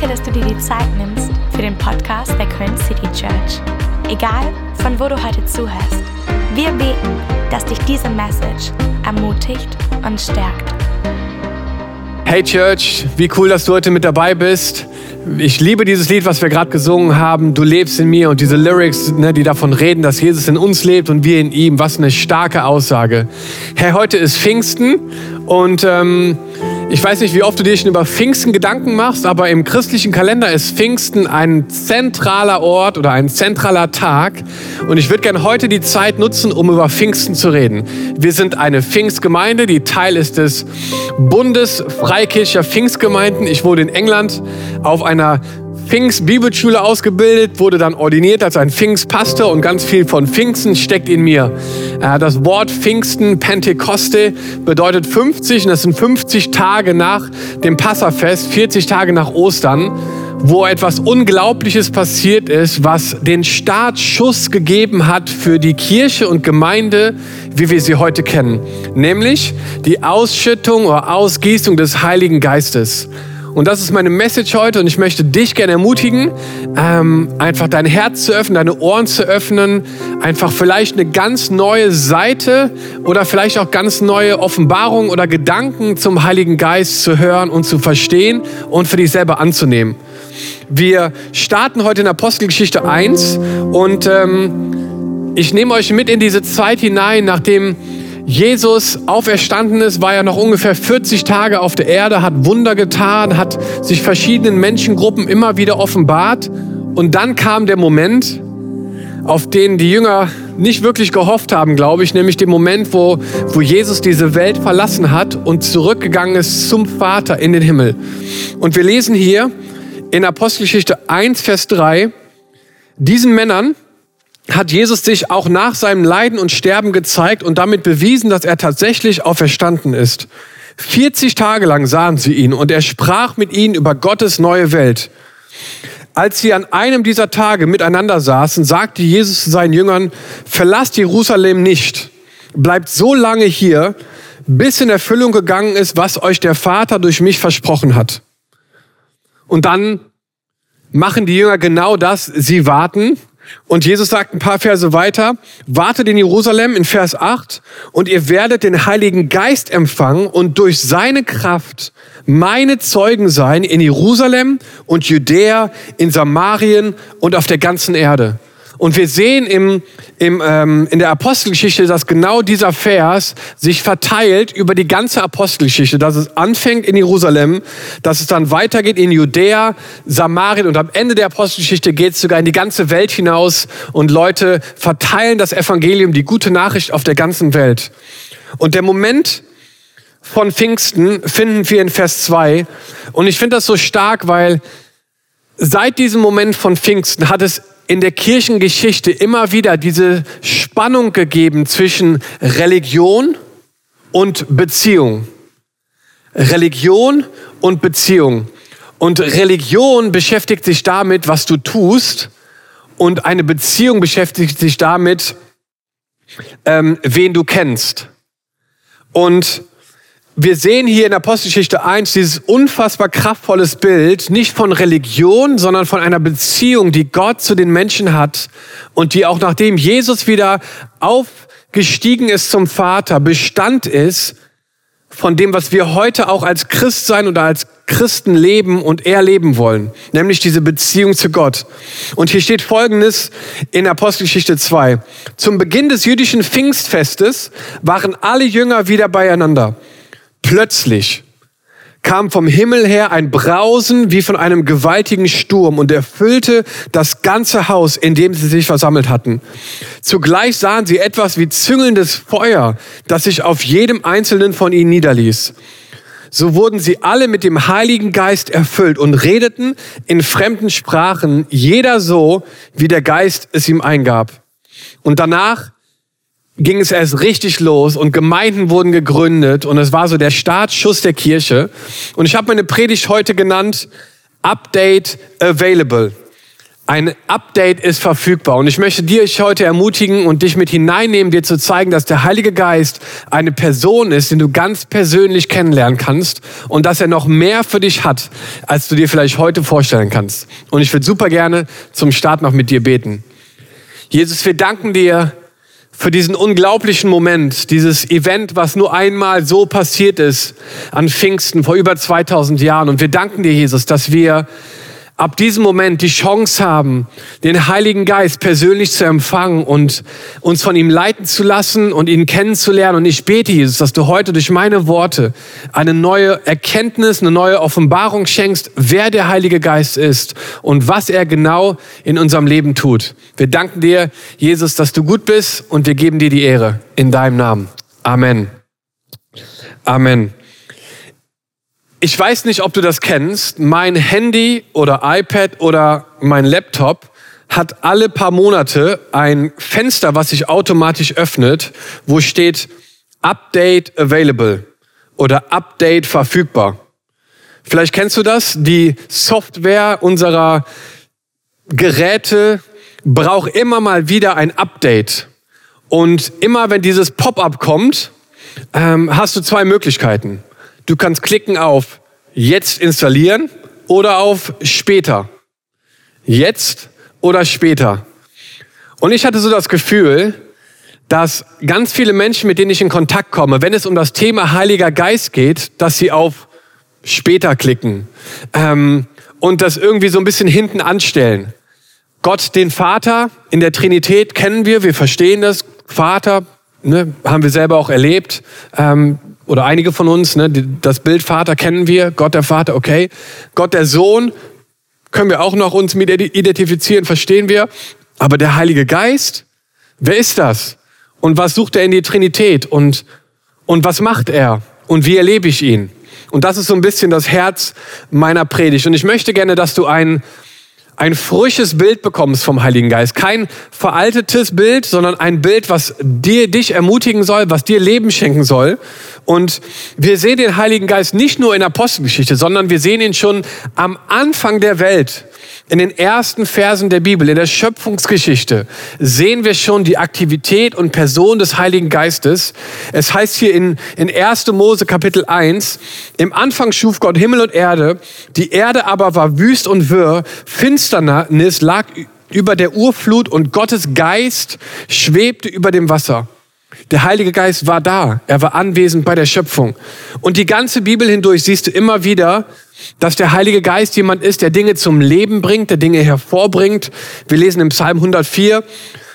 Danke, dass du dir die Zeit nimmst für den Podcast der Köln City Church. Egal, von wo du heute zuhörst, wir beten, dass dich diese Message ermutigt und stärkt. Hey Church, wie cool, dass du heute mit dabei bist. Ich liebe dieses Lied, was wir gerade gesungen haben. Du lebst in mir und diese Lyrics, ne, die davon reden, dass Jesus in uns lebt und wir in ihm. Was eine starke Aussage. Hey, heute ist Pfingsten und ähm, ich weiß nicht, wie oft du dir schon über Pfingsten Gedanken machst, aber im christlichen Kalender ist Pfingsten ein zentraler Ort oder ein zentraler Tag. Und ich würde gerne heute die Zeit nutzen, um über Pfingsten zu reden. Wir sind eine Pfingstgemeinde, die Teil ist des Bundes Freikircher Pfingstgemeinden. Ich wurde in England auf einer Pfingst-Bibelschule ausgebildet, wurde dann ordiniert als ein Pfingstpastor und ganz viel von Pfingsten steckt in mir. Äh, das Wort Pfingsten, Pentekoste, bedeutet 50 und das sind 50 Tage nach dem Passafest, 40 Tage nach Ostern, wo etwas Unglaubliches passiert ist, was den Startschuss gegeben hat für die Kirche und Gemeinde, wie wir sie heute kennen. Nämlich die Ausschüttung oder Ausgießung des Heiligen Geistes. Und das ist meine Message heute und ich möchte dich gerne ermutigen, ähm, einfach dein Herz zu öffnen, deine Ohren zu öffnen, einfach vielleicht eine ganz neue Seite oder vielleicht auch ganz neue Offenbarungen oder Gedanken zum Heiligen Geist zu hören und zu verstehen und für dich selber anzunehmen. Wir starten heute in Apostelgeschichte 1 und ähm, ich nehme euch mit in diese Zeit hinein, nachdem Jesus auferstanden ist, war er noch ungefähr 40 Tage auf der Erde, hat Wunder getan, hat sich verschiedenen Menschengruppen immer wieder offenbart. Und dann kam der Moment, auf den die Jünger nicht wirklich gehofft haben, glaube ich, nämlich den Moment, wo, wo Jesus diese Welt verlassen hat und zurückgegangen ist zum Vater in den Himmel. Und wir lesen hier in Apostelgeschichte 1, Vers 3, diesen Männern, hat Jesus sich auch nach seinem Leiden und Sterben gezeigt und damit bewiesen, dass er tatsächlich auferstanden ist. 40 Tage lang sahen sie ihn und er sprach mit ihnen über Gottes neue Welt. Als sie an einem dieser Tage miteinander saßen, sagte Jesus zu seinen Jüngern, verlasst Jerusalem nicht, bleibt so lange hier, bis in Erfüllung gegangen ist, was euch der Vater durch mich versprochen hat. Und dann machen die Jünger genau das, sie warten und Jesus sagt ein paar Verse weiter, wartet in Jerusalem in Vers 8 und ihr werdet den Heiligen Geist empfangen und durch seine Kraft meine Zeugen sein in Jerusalem und Judäa, in Samarien und auf der ganzen Erde. Und wir sehen im, im, ähm, in der Apostelgeschichte, dass genau dieser Vers sich verteilt über die ganze Apostelgeschichte, dass es anfängt in Jerusalem, dass es dann weitergeht in Judäa, Samarien und am Ende der Apostelgeschichte geht es sogar in die ganze Welt hinaus und Leute verteilen das Evangelium, die gute Nachricht auf der ganzen Welt. Und der Moment von Pfingsten finden wir in Vers 2 und ich finde das so stark, weil seit diesem Moment von Pfingsten hat es in der Kirchengeschichte immer wieder diese Spannung gegeben zwischen Religion und Beziehung. Religion und Beziehung. Und Religion beschäftigt sich damit, was du tust, und eine Beziehung beschäftigt sich damit, ähm, wen du kennst. Und wir sehen hier in Apostelgeschichte 1 dieses unfassbar kraftvolles Bild, nicht von Religion, sondern von einer Beziehung, die Gott zu den Menschen hat und die auch nachdem Jesus wieder aufgestiegen ist zum Vater, Bestand ist von dem, was wir heute auch als Christ sein oder als Christen leben und erleben wollen, nämlich diese Beziehung zu Gott. Und hier steht Folgendes in Apostelgeschichte 2. Zum Beginn des jüdischen Pfingstfestes waren alle Jünger wieder beieinander. Plötzlich kam vom Himmel her ein Brausen wie von einem gewaltigen Sturm und erfüllte das ganze Haus, in dem sie sich versammelt hatten. Zugleich sahen sie etwas wie züngelndes Feuer, das sich auf jedem einzelnen von ihnen niederließ. So wurden sie alle mit dem Heiligen Geist erfüllt und redeten in fremden Sprachen, jeder so, wie der Geist es ihm eingab. Und danach ging es erst richtig los und Gemeinden wurden gegründet und es war so der Startschuss der Kirche. Und ich habe meine Predigt heute genannt Update Available. Ein Update ist verfügbar und ich möchte dich heute ermutigen und dich mit hineinnehmen, dir zu zeigen, dass der Heilige Geist eine Person ist, den du ganz persönlich kennenlernen kannst und dass er noch mehr für dich hat, als du dir vielleicht heute vorstellen kannst. Und ich würde super gerne zum Start noch mit dir beten. Jesus, wir danken dir für diesen unglaublichen Moment, dieses Event, was nur einmal so passiert ist an Pfingsten vor über 2000 Jahren. Und wir danken dir, Jesus, dass wir ab diesem Moment die Chance haben, den Heiligen Geist persönlich zu empfangen und uns von ihm leiten zu lassen und ihn kennenzulernen. Und ich bete, Jesus, dass du heute durch meine Worte eine neue Erkenntnis, eine neue Offenbarung schenkst, wer der Heilige Geist ist und was er genau in unserem Leben tut. Wir danken dir, Jesus, dass du gut bist und wir geben dir die Ehre in deinem Namen. Amen. Amen. Ich weiß nicht, ob du das kennst. Mein Handy oder iPad oder mein Laptop hat alle paar Monate ein Fenster, was sich automatisch öffnet, wo steht Update available oder Update verfügbar. Vielleicht kennst du das. Die Software unserer Geräte braucht immer mal wieder ein Update. Und immer wenn dieses Pop-up kommt, ähm, hast du zwei Möglichkeiten. Du kannst klicken auf Jetzt installieren oder auf Später. Jetzt oder später. Und ich hatte so das Gefühl, dass ganz viele Menschen, mit denen ich in Kontakt komme, wenn es um das Thema Heiliger Geist geht, dass sie auf Später klicken ähm, und das irgendwie so ein bisschen hinten anstellen. Gott, den Vater in der Trinität kennen wir, wir verstehen das. Vater, ne, haben wir selber auch erlebt. Ähm, oder einige von uns, ne, das Bild Vater kennen wir, Gott der Vater, okay. Gott der Sohn können wir auch noch uns mit identifizieren, verstehen wir. Aber der Heilige Geist, wer ist das? Und was sucht er in die Trinität? Und, und was macht er? Und wie erlebe ich ihn? Und das ist so ein bisschen das Herz meiner Predigt. Und ich möchte gerne, dass du einen ein frisches Bild bekommst vom Heiligen Geist. Kein veraltetes Bild, sondern ein Bild, was dir, dich ermutigen soll, was dir Leben schenken soll. Und wir sehen den Heiligen Geist nicht nur in der Apostelgeschichte, sondern wir sehen ihn schon am Anfang der Welt. In den ersten Versen der Bibel, in der Schöpfungsgeschichte, sehen wir schon die Aktivität und Person des Heiligen Geistes. Es heißt hier in, in 1. Mose Kapitel 1, im Anfang schuf Gott Himmel und Erde, die Erde aber war wüst und wirr, Finsternis lag über der Urflut und Gottes Geist schwebte über dem Wasser. Der Heilige Geist war da, er war anwesend bei der Schöpfung. Und die ganze Bibel hindurch siehst du immer wieder, dass der Heilige Geist jemand ist, der Dinge zum Leben bringt, der Dinge hervorbringt. Wir lesen im Psalm 104,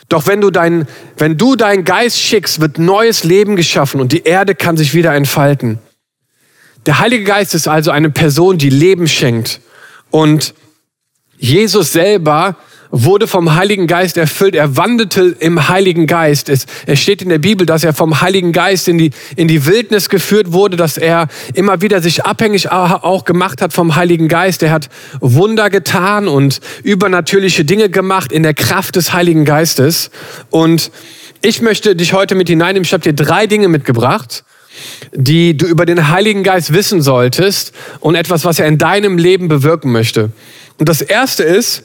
doch wenn du dein, wenn du deinen Geist schickst, wird neues Leben geschaffen und die Erde kann sich wieder entfalten. Der Heilige Geist ist also eine Person, die Leben schenkt. Und Jesus selber wurde vom Heiligen Geist erfüllt. Er wandelte im Heiligen Geist. Es, es steht in der Bibel, dass er vom Heiligen Geist in die, in die Wildnis geführt wurde, dass er immer wieder sich abhängig auch gemacht hat vom Heiligen Geist. Er hat Wunder getan und übernatürliche Dinge gemacht in der Kraft des Heiligen Geistes. Und ich möchte dich heute mit hineinnehmen. Ich habe dir drei Dinge mitgebracht die du über den Heiligen Geist wissen solltest und etwas, was er in deinem Leben bewirken möchte. Und das erste ist,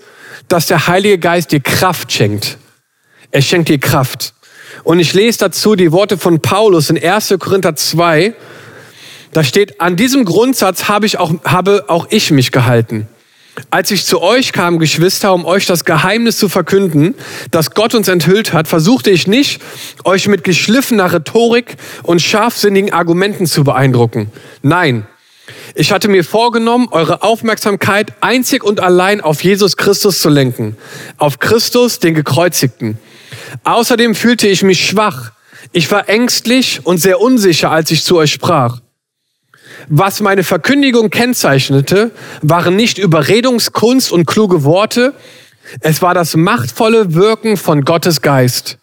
dass der Heilige Geist dir Kraft schenkt. Er schenkt dir Kraft. Und ich lese dazu die Worte von Paulus in 1. Korinther 2. Da steht, an diesem Grundsatz habe, ich auch, habe auch ich mich gehalten. Als ich zu euch kam, Geschwister, um euch das Geheimnis zu verkünden, das Gott uns enthüllt hat, versuchte ich nicht, euch mit geschliffener Rhetorik und scharfsinnigen Argumenten zu beeindrucken. Nein, ich hatte mir vorgenommen, eure Aufmerksamkeit einzig und allein auf Jesus Christus zu lenken, auf Christus, den Gekreuzigten. Außerdem fühlte ich mich schwach. Ich war ängstlich und sehr unsicher, als ich zu euch sprach. Was meine Verkündigung kennzeichnete, waren nicht Überredungskunst und kluge Worte, es war das machtvolle Wirken von Gottes Geist.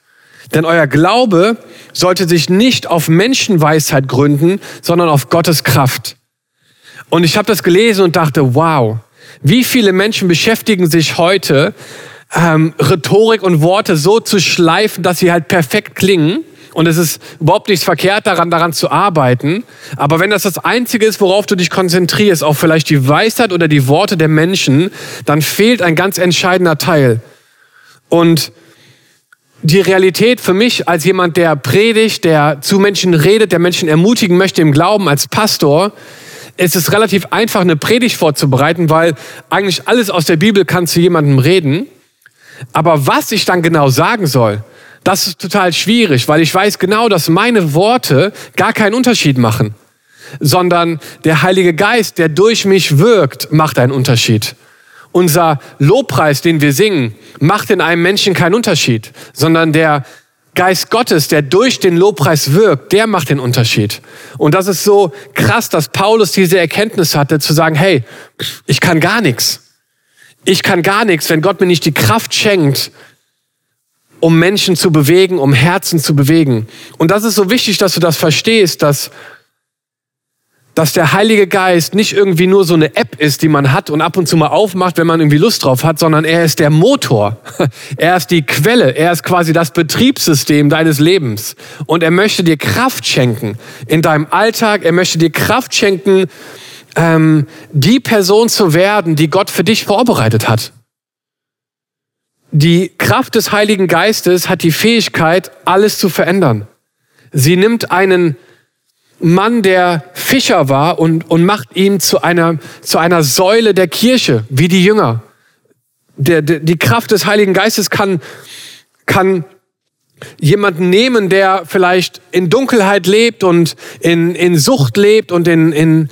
Denn euer Glaube sollte sich nicht auf Menschenweisheit gründen, sondern auf Gottes Kraft. Und ich habe das gelesen und dachte, wow, wie viele Menschen beschäftigen sich heute, ähm, Rhetorik und Worte so zu schleifen, dass sie halt perfekt klingen Und es ist überhaupt nichts verkehrt daran, daran zu arbeiten. Aber wenn das das Einzige ist, worauf du dich konzentrierst, auch vielleicht die Weisheit oder die Worte der Menschen, dann fehlt ein ganz entscheidender Teil. Und die Realität für mich als jemand, der predigt, der zu Menschen redet, der Menschen ermutigen möchte im Glauben als Pastor, ist es relativ einfach, eine Predigt vorzubereiten, weil eigentlich alles aus der Bibel kann zu jemandem reden. Aber was ich dann genau sagen soll, das ist total schwierig, weil ich weiß genau, dass meine Worte gar keinen Unterschied machen, sondern der Heilige Geist, der durch mich wirkt, macht einen Unterschied. Unser Lobpreis, den wir singen, macht in einem Menschen keinen Unterschied, sondern der Geist Gottes, der durch den Lobpreis wirkt, der macht den Unterschied. Und das ist so krass, dass Paulus diese Erkenntnis hatte, zu sagen, hey, ich kann gar nichts. Ich kann gar nichts, wenn Gott mir nicht die Kraft schenkt, um Menschen zu bewegen, um Herzen zu bewegen. Und das ist so wichtig, dass du das verstehst, dass dass der Heilige Geist nicht irgendwie nur so eine App ist, die man hat und ab und zu mal aufmacht, wenn man irgendwie Lust drauf hat, sondern er ist der Motor. Er ist die Quelle. Er ist quasi das Betriebssystem deines Lebens. Und er möchte dir Kraft schenken in deinem Alltag. Er möchte dir Kraft schenken, ähm, die Person zu werden, die Gott für dich vorbereitet hat. Die Kraft des Heiligen Geistes hat die Fähigkeit, alles zu verändern. Sie nimmt einen Mann, der Fischer war und, und macht ihn zu einer, zu einer Säule der Kirche, wie die Jünger. Der, der, die Kraft des Heiligen Geistes kann, kann jemanden nehmen, der vielleicht in Dunkelheit lebt und in, in Sucht lebt und in, in,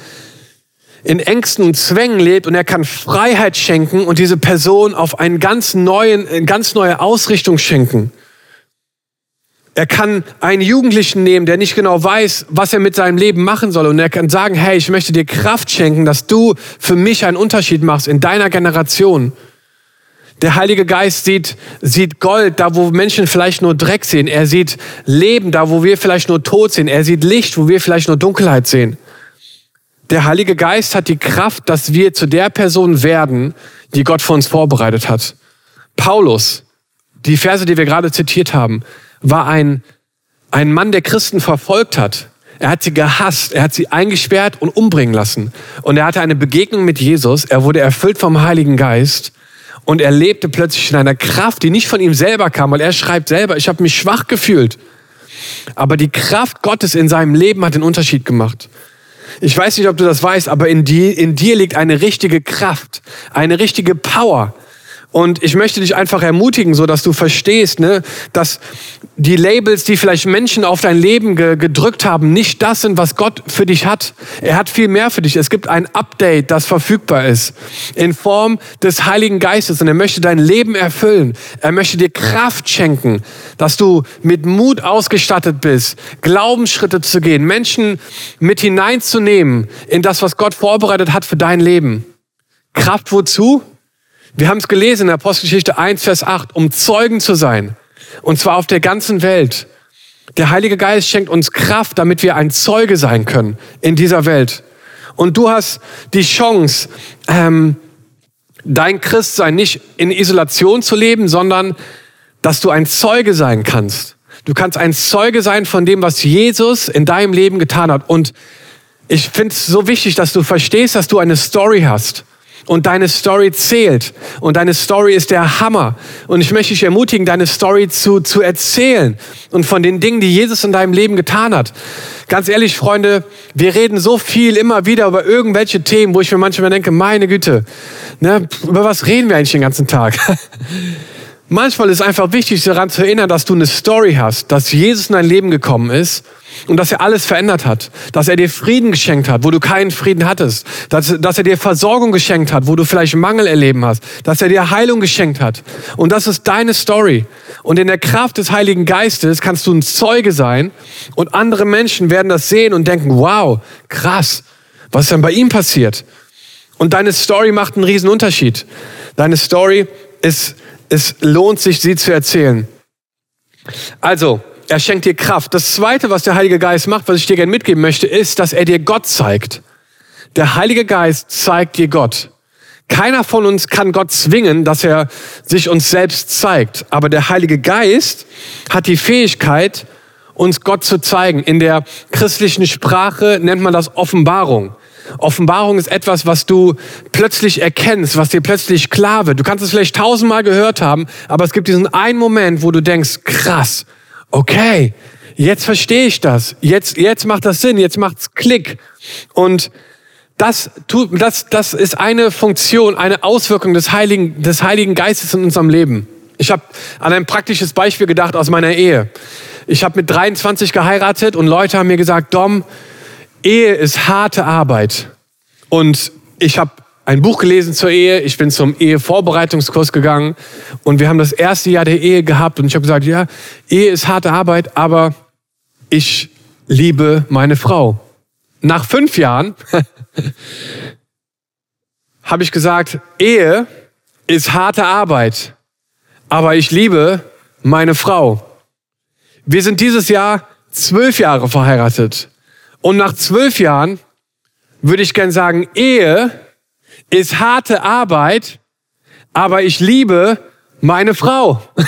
in Ängsten und Zwängen lebt und er kann Freiheit schenken und diese Person auf einen ganz neuen, eine ganz neue Ausrichtung schenken. Er kann einen Jugendlichen nehmen, der nicht genau weiß, was er mit seinem Leben machen soll. Und er kann sagen, hey, ich möchte dir Kraft schenken, dass du für mich einen Unterschied machst in deiner Generation. Der Heilige Geist sieht, sieht Gold da, wo Menschen vielleicht nur Dreck sehen. Er sieht Leben da, wo wir vielleicht nur Tod sehen. Er sieht Licht, wo wir vielleicht nur Dunkelheit sehen. Der Heilige Geist hat die Kraft, dass wir zu der Person werden, die Gott für uns vorbereitet hat. Paulus, die Verse, die wir gerade zitiert haben, war ein, ein Mann, der Christen verfolgt hat. Er hat sie gehasst, er hat sie eingesperrt und umbringen lassen. Und er hatte eine Begegnung mit Jesus, er wurde erfüllt vom Heiligen Geist und er lebte plötzlich in einer Kraft, die nicht von ihm selber kam, weil er schreibt selber, ich habe mich schwach gefühlt. Aber die Kraft Gottes in seinem Leben hat den Unterschied gemacht. Ich weiß nicht, ob du das weißt, aber in dir, in dir liegt eine richtige Kraft, eine richtige Power. Und ich möchte dich einfach ermutigen, so dass du verstehst, ne, dass die Labels, die vielleicht Menschen auf dein Leben ge gedrückt haben, nicht das sind, was Gott für dich hat. Er hat viel mehr für dich. Es gibt ein Update, das verfügbar ist in Form des Heiligen Geistes und er möchte dein Leben erfüllen. Er möchte dir Kraft schenken, dass du mit Mut ausgestattet bist, Glaubensschritte zu gehen, Menschen mit hineinzunehmen in das, was Gott vorbereitet hat für dein Leben. Kraft wozu? Wir haben es gelesen in Apostelgeschichte 1, Vers 8, um Zeugen zu sein. Und zwar auf der ganzen Welt. Der Heilige Geist schenkt uns Kraft, damit wir ein Zeuge sein können in dieser Welt. Und du hast die Chance, ähm, dein Christsein nicht in Isolation zu leben, sondern dass du ein Zeuge sein kannst. Du kannst ein Zeuge sein von dem, was Jesus in deinem Leben getan hat. Und ich finde es so wichtig, dass du verstehst, dass du eine Story hast. Und deine Story zählt. Und deine Story ist der Hammer. Und ich möchte dich ermutigen, deine Story zu, zu erzählen. Und von den Dingen, die Jesus in deinem Leben getan hat. Ganz ehrlich, Freunde, wir reden so viel immer wieder über irgendwelche Themen, wo ich mir manchmal denke, meine Güte, ne, über was reden wir eigentlich den ganzen Tag? Manchmal ist es einfach wichtig, daran zu erinnern, dass du eine Story hast, dass Jesus in dein Leben gekommen ist und dass er alles verändert hat, dass er dir Frieden geschenkt hat, wo du keinen Frieden hattest, dass, dass er dir Versorgung geschenkt hat, wo du vielleicht Mangel erleben hast, dass er dir Heilung geschenkt hat. Und das ist deine Story. Und in der Kraft des Heiligen Geistes kannst du ein Zeuge sein und andere Menschen werden das sehen und denken, wow, krass, was ist denn bei ihm passiert? Und deine Story macht einen riesen Unterschied. Deine Story ist es lohnt sich, sie zu erzählen. Also, er schenkt dir Kraft. Das Zweite, was der Heilige Geist macht, was ich dir gerne mitgeben möchte, ist, dass er dir Gott zeigt. Der Heilige Geist zeigt dir Gott. Keiner von uns kann Gott zwingen, dass er sich uns selbst zeigt. Aber der Heilige Geist hat die Fähigkeit, uns Gott zu zeigen. In der christlichen Sprache nennt man das Offenbarung. Offenbarung ist etwas, was du plötzlich erkennst, was dir plötzlich klar wird. Du kannst es vielleicht tausendmal gehört haben, aber es gibt diesen einen Moment, wo du denkst, krass, okay, jetzt verstehe ich das. Jetzt, jetzt macht das Sinn, jetzt macht's Klick. Und das, tut, das, das ist eine Funktion, eine Auswirkung des Heiligen, des Heiligen Geistes in unserem Leben. Ich habe an ein praktisches Beispiel gedacht aus meiner Ehe. Ich habe mit 23 geheiratet und Leute haben mir gesagt, Dom, Ehe ist harte Arbeit. Und ich habe ein Buch gelesen zur Ehe, ich bin zum Ehevorbereitungskurs gegangen und wir haben das erste Jahr der Ehe gehabt und ich habe gesagt, ja, Ehe ist harte Arbeit, aber ich liebe meine Frau. Nach fünf Jahren habe ich gesagt, Ehe ist harte Arbeit, aber ich liebe meine Frau. Wir sind dieses Jahr zwölf Jahre verheiratet. Und nach zwölf Jahren würde ich gern sagen, Ehe ist harte Arbeit, aber ich liebe meine Frau.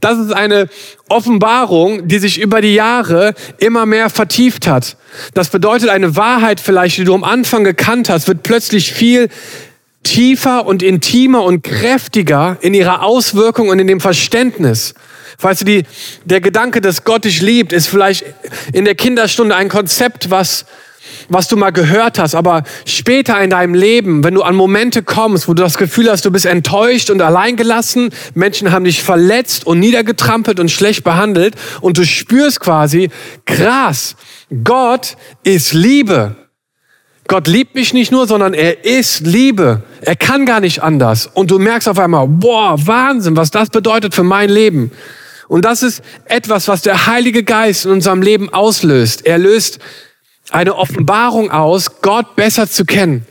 Das ist eine Offenbarung, die sich über die Jahre immer mehr vertieft hat. Das bedeutet, eine Wahrheit vielleicht, die du am Anfang gekannt hast, wird plötzlich viel tiefer und intimer und kräftiger in ihrer Auswirkung und in dem Verständnis. Weißt du, die, der Gedanke, dass Gott dich liebt, ist vielleicht in der Kinderstunde ein Konzept, was, was du mal gehört hast, aber später in deinem Leben, wenn du an Momente kommst, wo du das Gefühl hast, du bist enttäuscht und alleingelassen, Menschen haben dich verletzt und niedergetrampelt und schlecht behandelt und du spürst quasi, krass, Gott ist Liebe. Gott liebt mich nicht nur, sondern er ist Liebe. Er kann gar nicht anders. Und du merkst auf einmal, boah, Wahnsinn, was das bedeutet für mein Leben. Und das ist etwas, was der Heilige Geist in unserem Leben auslöst. Er löst eine Offenbarung aus, Gott besser zu kennen.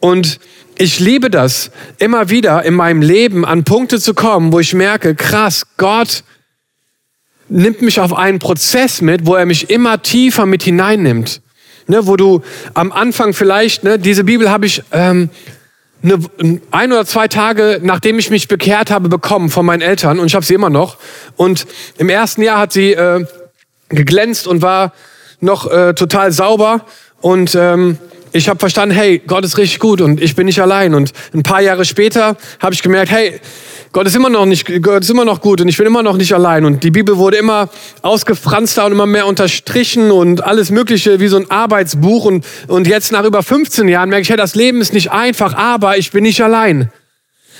Und ich liebe das, immer wieder in meinem Leben an Punkte zu kommen, wo ich merke, krass, Gott nimmt mich auf einen Prozess mit, wo er mich immer tiefer mit hineinnimmt. Ne, wo du am Anfang vielleicht, ne, diese Bibel habe ich ähm, eine, ein oder zwei Tage, nachdem ich mich bekehrt habe, bekommen von meinen Eltern und ich habe sie immer noch. Und im ersten Jahr hat sie äh, geglänzt und war noch äh, total sauber und ähm, ich habe verstanden, hey, Gott ist richtig gut und ich bin nicht allein. Und ein paar Jahre später habe ich gemerkt, hey, Gott ist immer noch nicht, Gott ist immer noch gut und ich bin immer noch nicht allein. Und die Bibel wurde immer ausgefranster und immer mehr unterstrichen und alles Mögliche wie so ein Arbeitsbuch. Und, und jetzt nach über 15 Jahren merke ich, hey, das Leben ist nicht einfach, aber ich bin nicht allein.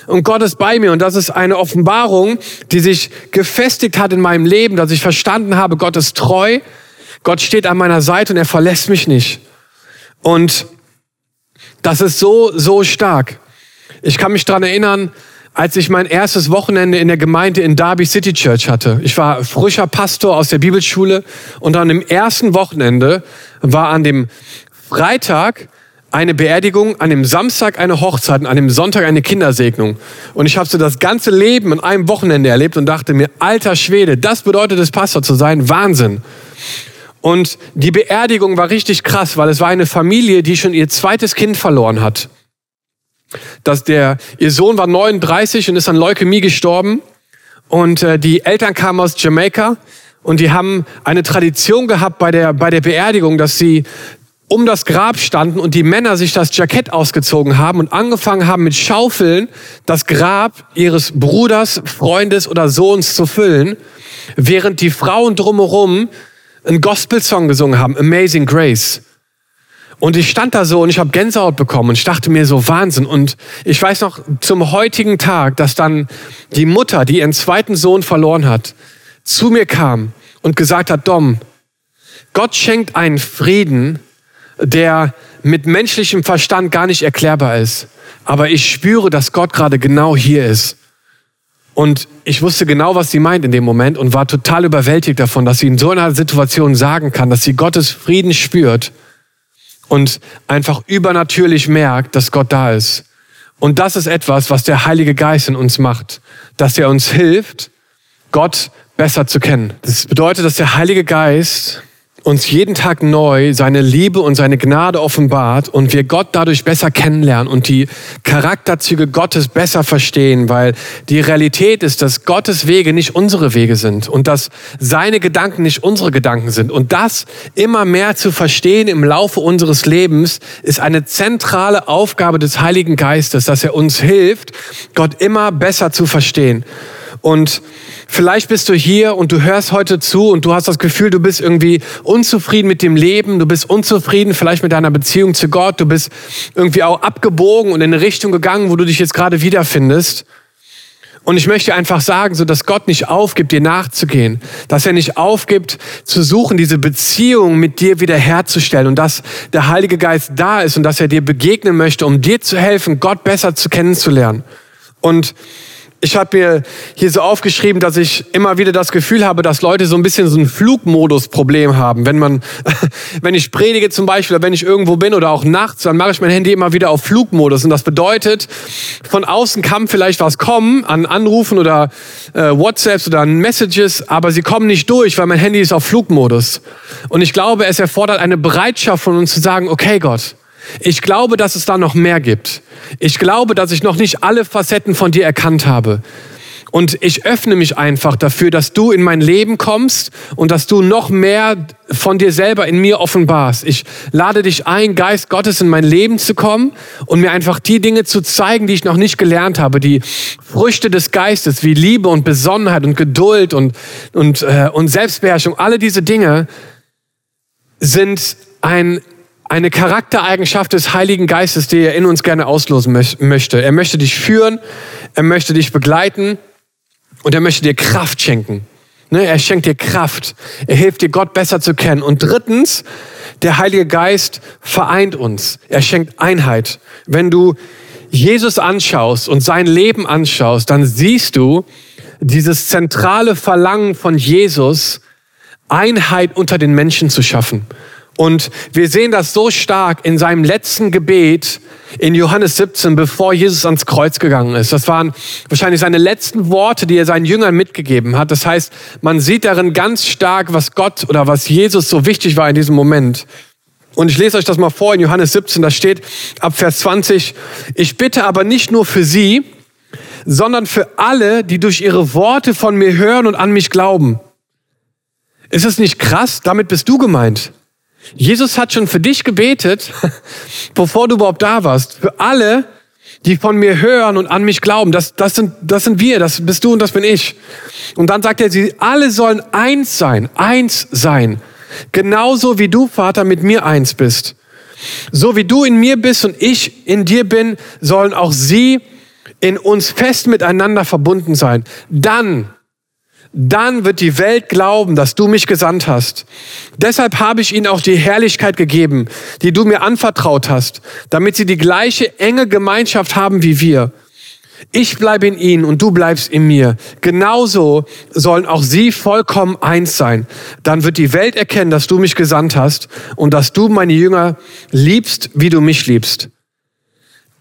Und Gott ist bei mir. Und das ist eine Offenbarung, die sich gefestigt hat in meinem Leben, dass ich verstanden habe, Gott ist treu. Gott steht an meiner Seite und er verlässt mich nicht. Und das ist so, so stark. Ich kann mich dran erinnern, als ich mein erstes Wochenende in der Gemeinde in Derby City Church hatte. Ich war frischer Pastor aus der Bibelschule und an dem ersten Wochenende war an dem Freitag eine Beerdigung, an dem Samstag eine Hochzeit und an dem Sonntag eine Kindersegnung. Und ich habe so das ganze Leben in einem Wochenende erlebt und dachte mir, alter Schwede, das bedeutet es, Pastor zu sein, Wahnsinn. Und die Beerdigung war richtig krass, weil es war eine Familie, die schon ihr zweites Kind verloren hat dass der, ihr Sohn war 39 und ist an Leukämie gestorben. Und äh, die Eltern kamen aus Jamaika und die haben eine Tradition gehabt bei der, bei der Beerdigung, dass sie um das Grab standen und die Männer sich das Jackett ausgezogen haben und angefangen haben mit Schaufeln das Grab ihres Bruders, Freundes oder Sohns zu füllen, während die Frauen drumherum einen Gospel-Song gesungen haben, Amazing Grace. Und ich stand da so und ich habe Gänsehaut bekommen und ich dachte mir so Wahnsinn. Und ich weiß noch zum heutigen Tag, dass dann die Mutter, die ihren zweiten Sohn verloren hat, zu mir kam und gesagt hat, Dom, Gott schenkt einen Frieden, der mit menschlichem Verstand gar nicht erklärbar ist. Aber ich spüre, dass Gott gerade genau hier ist. Und ich wusste genau, was sie meint in dem Moment und war total überwältigt davon, dass sie in so einer Situation sagen kann, dass sie Gottes Frieden spürt und einfach übernatürlich merkt, dass Gott da ist. Und das ist etwas, was der Heilige Geist in uns macht, dass er uns hilft, Gott besser zu kennen. Das bedeutet, dass der Heilige Geist uns jeden Tag neu seine Liebe und seine Gnade offenbart und wir Gott dadurch besser kennenlernen und die Charakterzüge Gottes besser verstehen, weil die Realität ist, dass Gottes Wege nicht unsere Wege sind und dass seine Gedanken nicht unsere Gedanken sind. Und das immer mehr zu verstehen im Laufe unseres Lebens ist eine zentrale Aufgabe des Heiligen Geistes, dass er uns hilft, Gott immer besser zu verstehen. Und vielleicht bist du hier und du hörst heute zu und du hast das Gefühl, du bist irgendwie unzufrieden mit dem Leben, du bist unzufrieden vielleicht mit deiner Beziehung zu Gott, du bist irgendwie auch abgebogen und in eine Richtung gegangen, wo du dich jetzt gerade wiederfindest. Und ich möchte einfach sagen, so dass Gott nicht aufgibt, dir nachzugehen, dass er nicht aufgibt, zu suchen, diese Beziehung mit dir wiederherzustellen und dass der Heilige Geist da ist und dass er dir begegnen möchte, um dir zu helfen, Gott besser zu kennenzulernen. Und ich habe mir hier so aufgeschrieben, dass ich immer wieder das Gefühl habe, dass Leute so ein bisschen so ein Flugmodus-Problem haben. Wenn man, wenn ich predige zum Beispiel, oder wenn ich irgendwo bin oder auch nachts, dann mache ich mein Handy immer wieder auf Flugmodus. Und das bedeutet, von außen kann vielleicht was kommen an Anrufen oder äh, WhatsApps oder an Messages, aber sie kommen nicht durch, weil mein Handy ist auf Flugmodus. Und ich glaube, es erfordert eine Bereitschaft von uns zu sagen, okay Gott, ich glaube, dass es da noch mehr gibt. Ich glaube, dass ich noch nicht alle Facetten von dir erkannt habe. Und ich öffne mich einfach dafür, dass du in mein Leben kommst und dass du noch mehr von dir selber in mir offenbarst. Ich lade dich ein, Geist Gottes in mein Leben zu kommen und mir einfach die Dinge zu zeigen, die ich noch nicht gelernt habe. Die Früchte des Geistes wie Liebe und Besonnenheit und Geduld und, und, äh, und Selbstbeherrschung. Alle diese Dinge sind ein eine Charaktereigenschaft des Heiligen Geistes, die er in uns gerne auslosen möchte. Er möchte dich führen, er möchte dich begleiten und er möchte dir Kraft schenken. Ne, er schenkt dir Kraft. Er hilft dir, Gott besser zu kennen. Und drittens, der Heilige Geist vereint uns. Er schenkt Einheit. Wenn du Jesus anschaust und sein Leben anschaust, dann siehst du dieses zentrale Verlangen von Jesus, Einheit unter den Menschen zu schaffen. Und wir sehen das so stark in seinem letzten Gebet in Johannes 17, bevor Jesus ans Kreuz gegangen ist. Das waren wahrscheinlich seine letzten Worte, die er seinen Jüngern mitgegeben hat. Das heißt, man sieht darin ganz stark, was Gott oder was Jesus so wichtig war in diesem Moment. Und ich lese euch das mal vor in Johannes 17, da steht ab Vers 20, ich bitte aber nicht nur für sie, sondern für alle, die durch ihre Worte von mir hören und an mich glauben. Ist es nicht krass? Damit bist du gemeint. Jesus hat schon für dich gebetet, bevor du überhaupt da warst. Für alle, die von mir hören und an mich glauben. Das, das, sind, das sind wir, das bist du und das bin ich. Und dann sagt er, sie alle sollen eins sein, eins sein. Genauso wie du, Vater, mit mir eins bist. So wie du in mir bist und ich in dir bin, sollen auch sie in uns fest miteinander verbunden sein. Dann dann wird die Welt glauben, dass du mich gesandt hast. Deshalb habe ich ihnen auch die Herrlichkeit gegeben, die du mir anvertraut hast, damit sie die gleiche enge Gemeinschaft haben wie wir. Ich bleibe in ihnen und du bleibst in mir. Genauso sollen auch sie vollkommen eins sein. Dann wird die Welt erkennen, dass du mich gesandt hast und dass du meine Jünger liebst, wie du mich liebst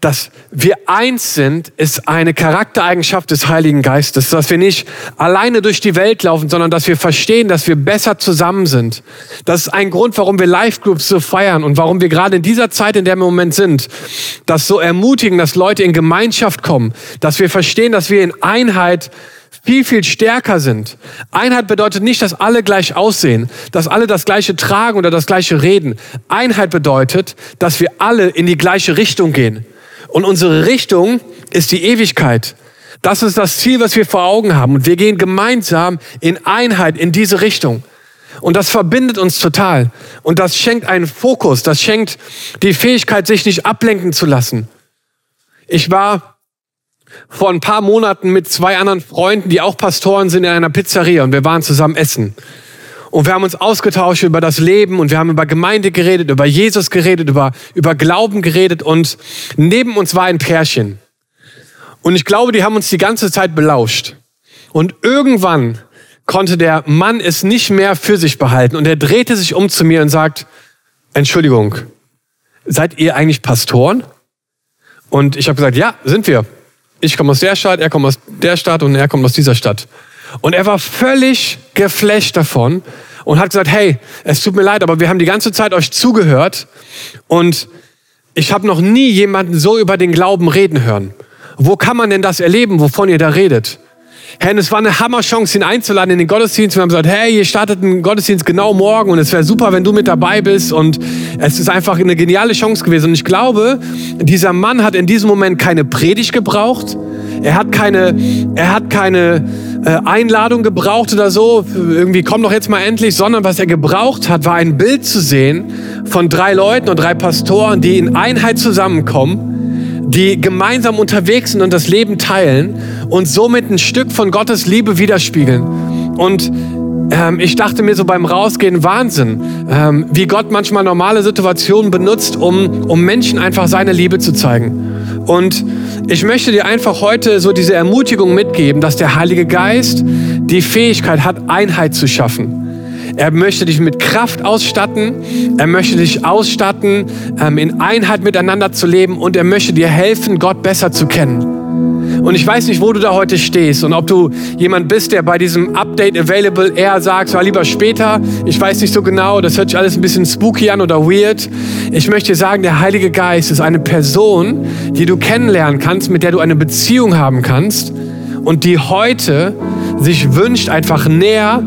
dass wir eins sind, ist eine Charaktereigenschaft des Heiligen Geistes, dass wir nicht alleine durch die Welt laufen, sondern dass wir verstehen, dass wir besser zusammen sind. Das ist ein Grund, warum wir Life Groups so feiern und warum wir gerade in dieser Zeit, in der wir im Moment sind, das so ermutigen, dass Leute in Gemeinschaft kommen, dass wir verstehen, dass wir in Einheit viel, viel stärker sind. Einheit bedeutet nicht, dass alle gleich aussehen, dass alle das gleiche tragen oder das gleiche reden. Einheit bedeutet, dass wir alle in die gleiche Richtung gehen. Und unsere Richtung ist die Ewigkeit. Das ist das Ziel, was wir vor Augen haben. Und wir gehen gemeinsam in Einheit in diese Richtung. Und das verbindet uns total. Und das schenkt einen Fokus. Das schenkt die Fähigkeit, sich nicht ablenken zu lassen. Ich war vor ein paar Monaten mit zwei anderen Freunden, die auch Pastoren sind, in einer Pizzeria und wir waren zusammen essen. Und wir haben uns ausgetauscht über das Leben und wir haben über Gemeinde geredet, über Jesus geredet, über, über Glauben geredet und neben uns war ein Pärchen. Und ich glaube, die haben uns die ganze Zeit belauscht. Und irgendwann konnte der Mann es nicht mehr für sich behalten und er drehte sich um zu mir und sagt, Entschuldigung, seid ihr eigentlich Pastoren? Und ich habe gesagt, ja, sind wir. Ich komme aus der Stadt, er kommt aus der Stadt und er kommt aus dieser Stadt. Und er war völlig geflasht davon und hat gesagt, hey, es tut mir leid, aber wir haben die ganze Zeit euch zugehört und ich habe noch nie jemanden so über den Glauben reden hören. Wo kann man denn das erleben, wovon ihr da redet? Hey, es war eine Hammerchance, ihn einzuladen in den Gottesdienst. Wir haben gesagt, hey, ihr startet einen Gottesdienst genau morgen und es wäre super, wenn du mit dabei bist. Und es ist einfach eine geniale Chance gewesen. Und ich glaube, dieser Mann hat in diesem Moment keine Predigt gebraucht. Er hat keine, er hat keine äh, Einladung gebraucht oder so. Irgendwie komm doch jetzt mal endlich. Sondern was er gebraucht hat, war ein Bild zu sehen von drei Leuten und drei Pastoren, die in Einheit zusammenkommen die gemeinsam unterwegs sind und das Leben teilen und somit ein Stück von Gottes Liebe widerspiegeln. Und ähm, ich dachte mir so beim Rausgehen, Wahnsinn, ähm, wie Gott manchmal normale Situationen benutzt, um, um Menschen einfach seine Liebe zu zeigen. Und ich möchte dir einfach heute so diese Ermutigung mitgeben, dass der Heilige Geist die Fähigkeit hat, Einheit zu schaffen. Er möchte dich mit Kraft ausstatten. Er möchte dich ausstatten, ähm, in Einheit miteinander zu leben und er möchte dir helfen, Gott besser zu kennen. Und ich weiß nicht, wo du da heute stehst und ob du jemand bist, der bei diesem Update Available eher sagt, war lieber später. Ich weiß nicht so genau, das hört sich alles ein bisschen spooky an oder weird. Ich möchte dir sagen, der Heilige Geist ist eine Person, die du kennenlernen kannst, mit der du eine Beziehung haben kannst und die heute sich wünscht, einfach näher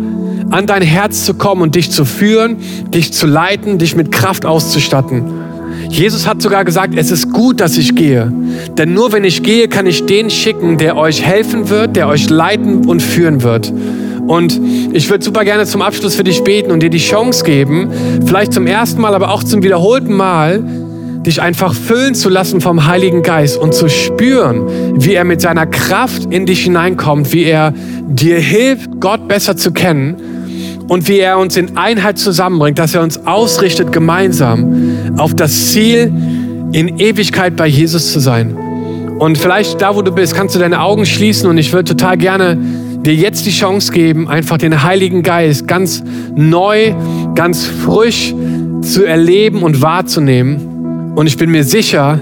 an dein Herz zu kommen und dich zu führen, dich zu leiten, dich mit Kraft auszustatten. Jesus hat sogar gesagt, es ist gut, dass ich gehe. Denn nur wenn ich gehe, kann ich den schicken, der euch helfen wird, der euch leiten und führen wird. Und ich würde super gerne zum Abschluss für dich beten und dir die Chance geben, vielleicht zum ersten Mal, aber auch zum wiederholten Mal, dich einfach füllen zu lassen vom Heiligen Geist und zu spüren, wie er mit seiner Kraft in dich hineinkommt, wie er dir hilft, Gott besser zu kennen und wie er uns in Einheit zusammenbringt, dass er uns ausrichtet gemeinsam auf das Ziel, in Ewigkeit bei Jesus zu sein. Und vielleicht da, wo du bist, kannst du deine Augen schließen und ich würde total gerne dir jetzt die Chance geben, einfach den Heiligen Geist ganz neu, ganz frisch zu erleben und wahrzunehmen. Und ich bin mir sicher,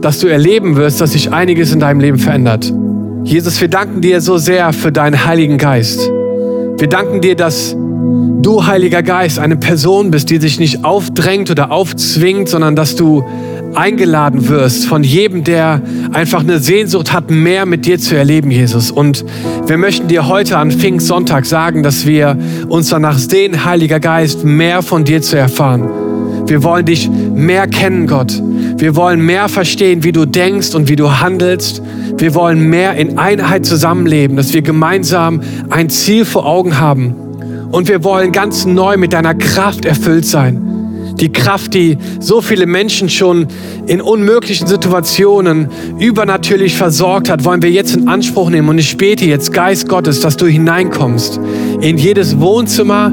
dass du erleben wirst, dass sich einiges in deinem Leben verändert. Jesus, wir danken dir so sehr für deinen Heiligen Geist. Wir danken dir, dass du, Heiliger Geist, eine Person bist, die sich nicht aufdrängt oder aufzwingt, sondern dass du eingeladen wirst von jedem, der einfach eine Sehnsucht hat, mehr mit dir zu erleben, Jesus. Und wir möchten dir heute an Pfingstsonntag sagen, dass wir uns danach sehen, Heiliger Geist, mehr von dir zu erfahren. Wir wollen dich mehr kennen, Gott. Wir wollen mehr verstehen, wie du denkst und wie du handelst. Wir wollen mehr in Einheit zusammenleben, dass wir gemeinsam ein Ziel vor Augen haben. Und wir wollen ganz neu mit deiner Kraft erfüllt sein. Die Kraft, die so viele Menschen schon in unmöglichen Situationen übernatürlich versorgt hat, wollen wir jetzt in Anspruch nehmen. Und ich bete jetzt, Geist Gottes, dass du hineinkommst in jedes Wohnzimmer,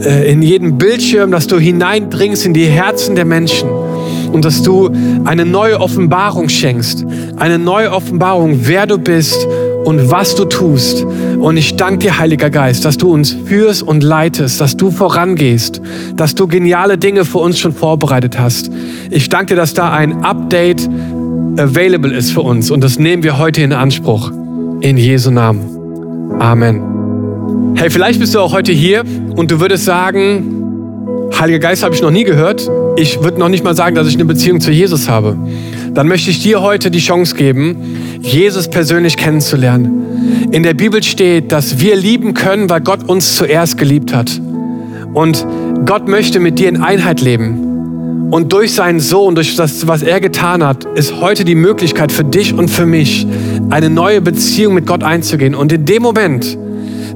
äh, in jeden Bildschirm, dass du hineindringst in die Herzen der Menschen und dass du eine neue Offenbarung schenkst. Eine neue Offenbarung, wer du bist und was du tust. Und ich danke dir, Heiliger Geist, dass du uns führst und leitest, dass du vorangehst, dass du geniale Dinge für uns schon vorbereitet hast. Ich danke dir, dass da ein Update available ist für uns und das nehmen wir heute in Anspruch. In Jesu Namen. Amen. Hey, vielleicht bist du auch heute hier und du würdest sagen, Heiliger Geist habe ich noch nie gehört. Ich würde noch nicht mal sagen, dass ich eine Beziehung zu Jesus habe. Dann möchte ich dir heute die Chance geben, Jesus persönlich kennenzulernen. In der Bibel steht, dass wir lieben können, weil Gott uns zuerst geliebt hat. Und Gott möchte mit dir in Einheit leben. Und durch seinen Sohn, durch das, was er getan hat, ist heute die Möglichkeit für dich und für mich, eine neue Beziehung mit Gott einzugehen. Und in dem Moment,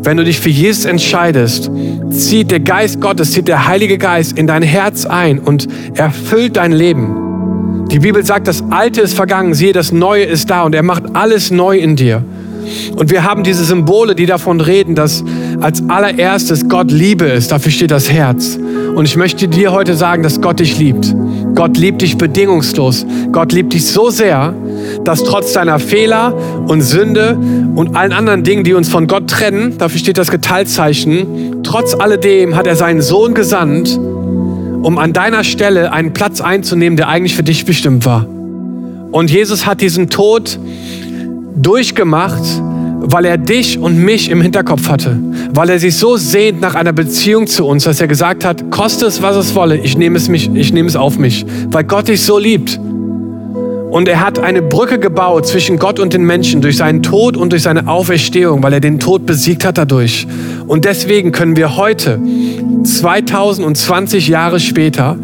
wenn du dich für Jesus entscheidest, zieht der Geist Gottes, zieht der Heilige Geist in dein Herz ein und erfüllt dein Leben. Die Bibel sagt, das Alte ist vergangen, siehe, das Neue ist da und er macht alles neu in dir. Und wir haben diese Symbole, die davon reden, dass als allererstes Gott Liebe ist. Dafür steht das Herz. Und ich möchte dir heute sagen, dass Gott dich liebt. Gott liebt dich bedingungslos. Gott liebt dich so sehr, dass trotz deiner Fehler und Sünde und allen anderen Dingen, die uns von Gott trennen, dafür steht das Geteilzeichen, trotz alledem hat er seinen Sohn gesandt, um an deiner Stelle einen Platz einzunehmen, der eigentlich für dich bestimmt war. Und Jesus hat diesen Tod durchgemacht, weil er dich und mich im Hinterkopf hatte, weil er sich so sehnt nach einer Beziehung zu uns, dass er gesagt hat, koste es, was es wolle, ich nehme es, mich, ich nehme es auf mich, weil Gott dich so liebt. Und er hat eine Brücke gebaut zwischen Gott und den Menschen durch seinen Tod und durch seine Auferstehung, weil er den Tod besiegt hat dadurch. Und deswegen können wir heute, 2020 Jahre später,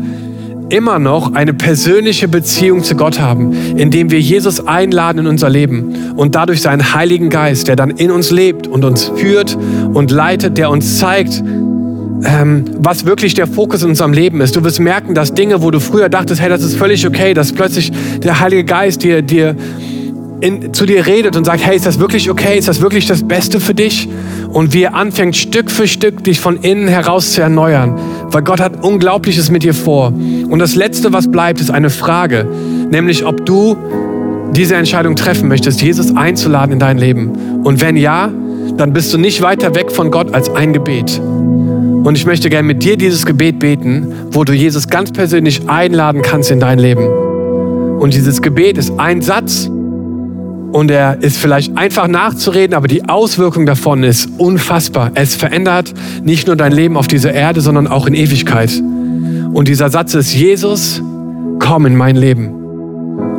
immer noch eine persönliche Beziehung zu Gott haben, indem wir Jesus einladen in unser Leben und dadurch seinen Heiligen Geist, der dann in uns lebt und uns führt und leitet, der uns zeigt, ähm, was wirklich der Fokus in unserem Leben ist. Du wirst merken, dass Dinge, wo du früher dachtest, hey, das ist völlig okay, dass plötzlich der Heilige Geist dir, dir in, zu dir redet und sagt, hey, ist das wirklich okay? Ist das wirklich das Beste für dich? Und wie er anfängt, Stück für Stück dich von innen heraus zu erneuern. Weil Gott hat Unglaubliches mit dir vor. Und das Letzte, was bleibt, ist eine Frage. Nämlich, ob du diese Entscheidung treffen möchtest, Jesus einzuladen in dein Leben. Und wenn ja, dann bist du nicht weiter weg von Gott als ein Gebet. Und ich möchte gerne mit dir dieses Gebet beten, wo du Jesus ganz persönlich einladen kannst in dein Leben. Und dieses Gebet ist ein Satz und er ist vielleicht einfach nachzureden, aber die Auswirkung davon ist unfassbar. Es verändert nicht nur dein Leben auf dieser Erde, sondern auch in Ewigkeit. Und dieser Satz ist, Jesus, komm in mein Leben.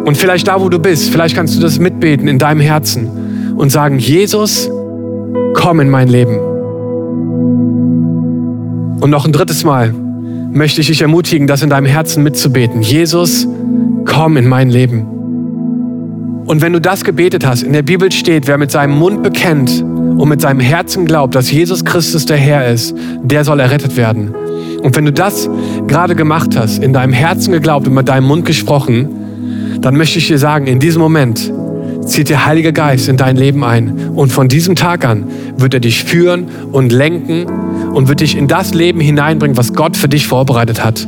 Und vielleicht da, wo du bist, vielleicht kannst du das mitbeten in deinem Herzen und sagen, Jesus, komm in mein Leben. Und noch ein drittes Mal möchte ich dich ermutigen, das in deinem Herzen mitzubeten. Jesus, komm in mein Leben. Und wenn du das gebetet hast, in der Bibel steht, wer mit seinem Mund bekennt und mit seinem Herzen glaubt, dass Jesus Christus der Herr ist, der soll errettet werden. Und wenn du das gerade gemacht hast, in deinem Herzen geglaubt und mit deinem Mund gesprochen, dann möchte ich dir sagen, in diesem Moment zieht der Heilige Geist in dein Leben ein. Und von diesem Tag an wird er dich führen und lenken und wird dich in das Leben hineinbringen, was Gott für dich vorbereitet hat.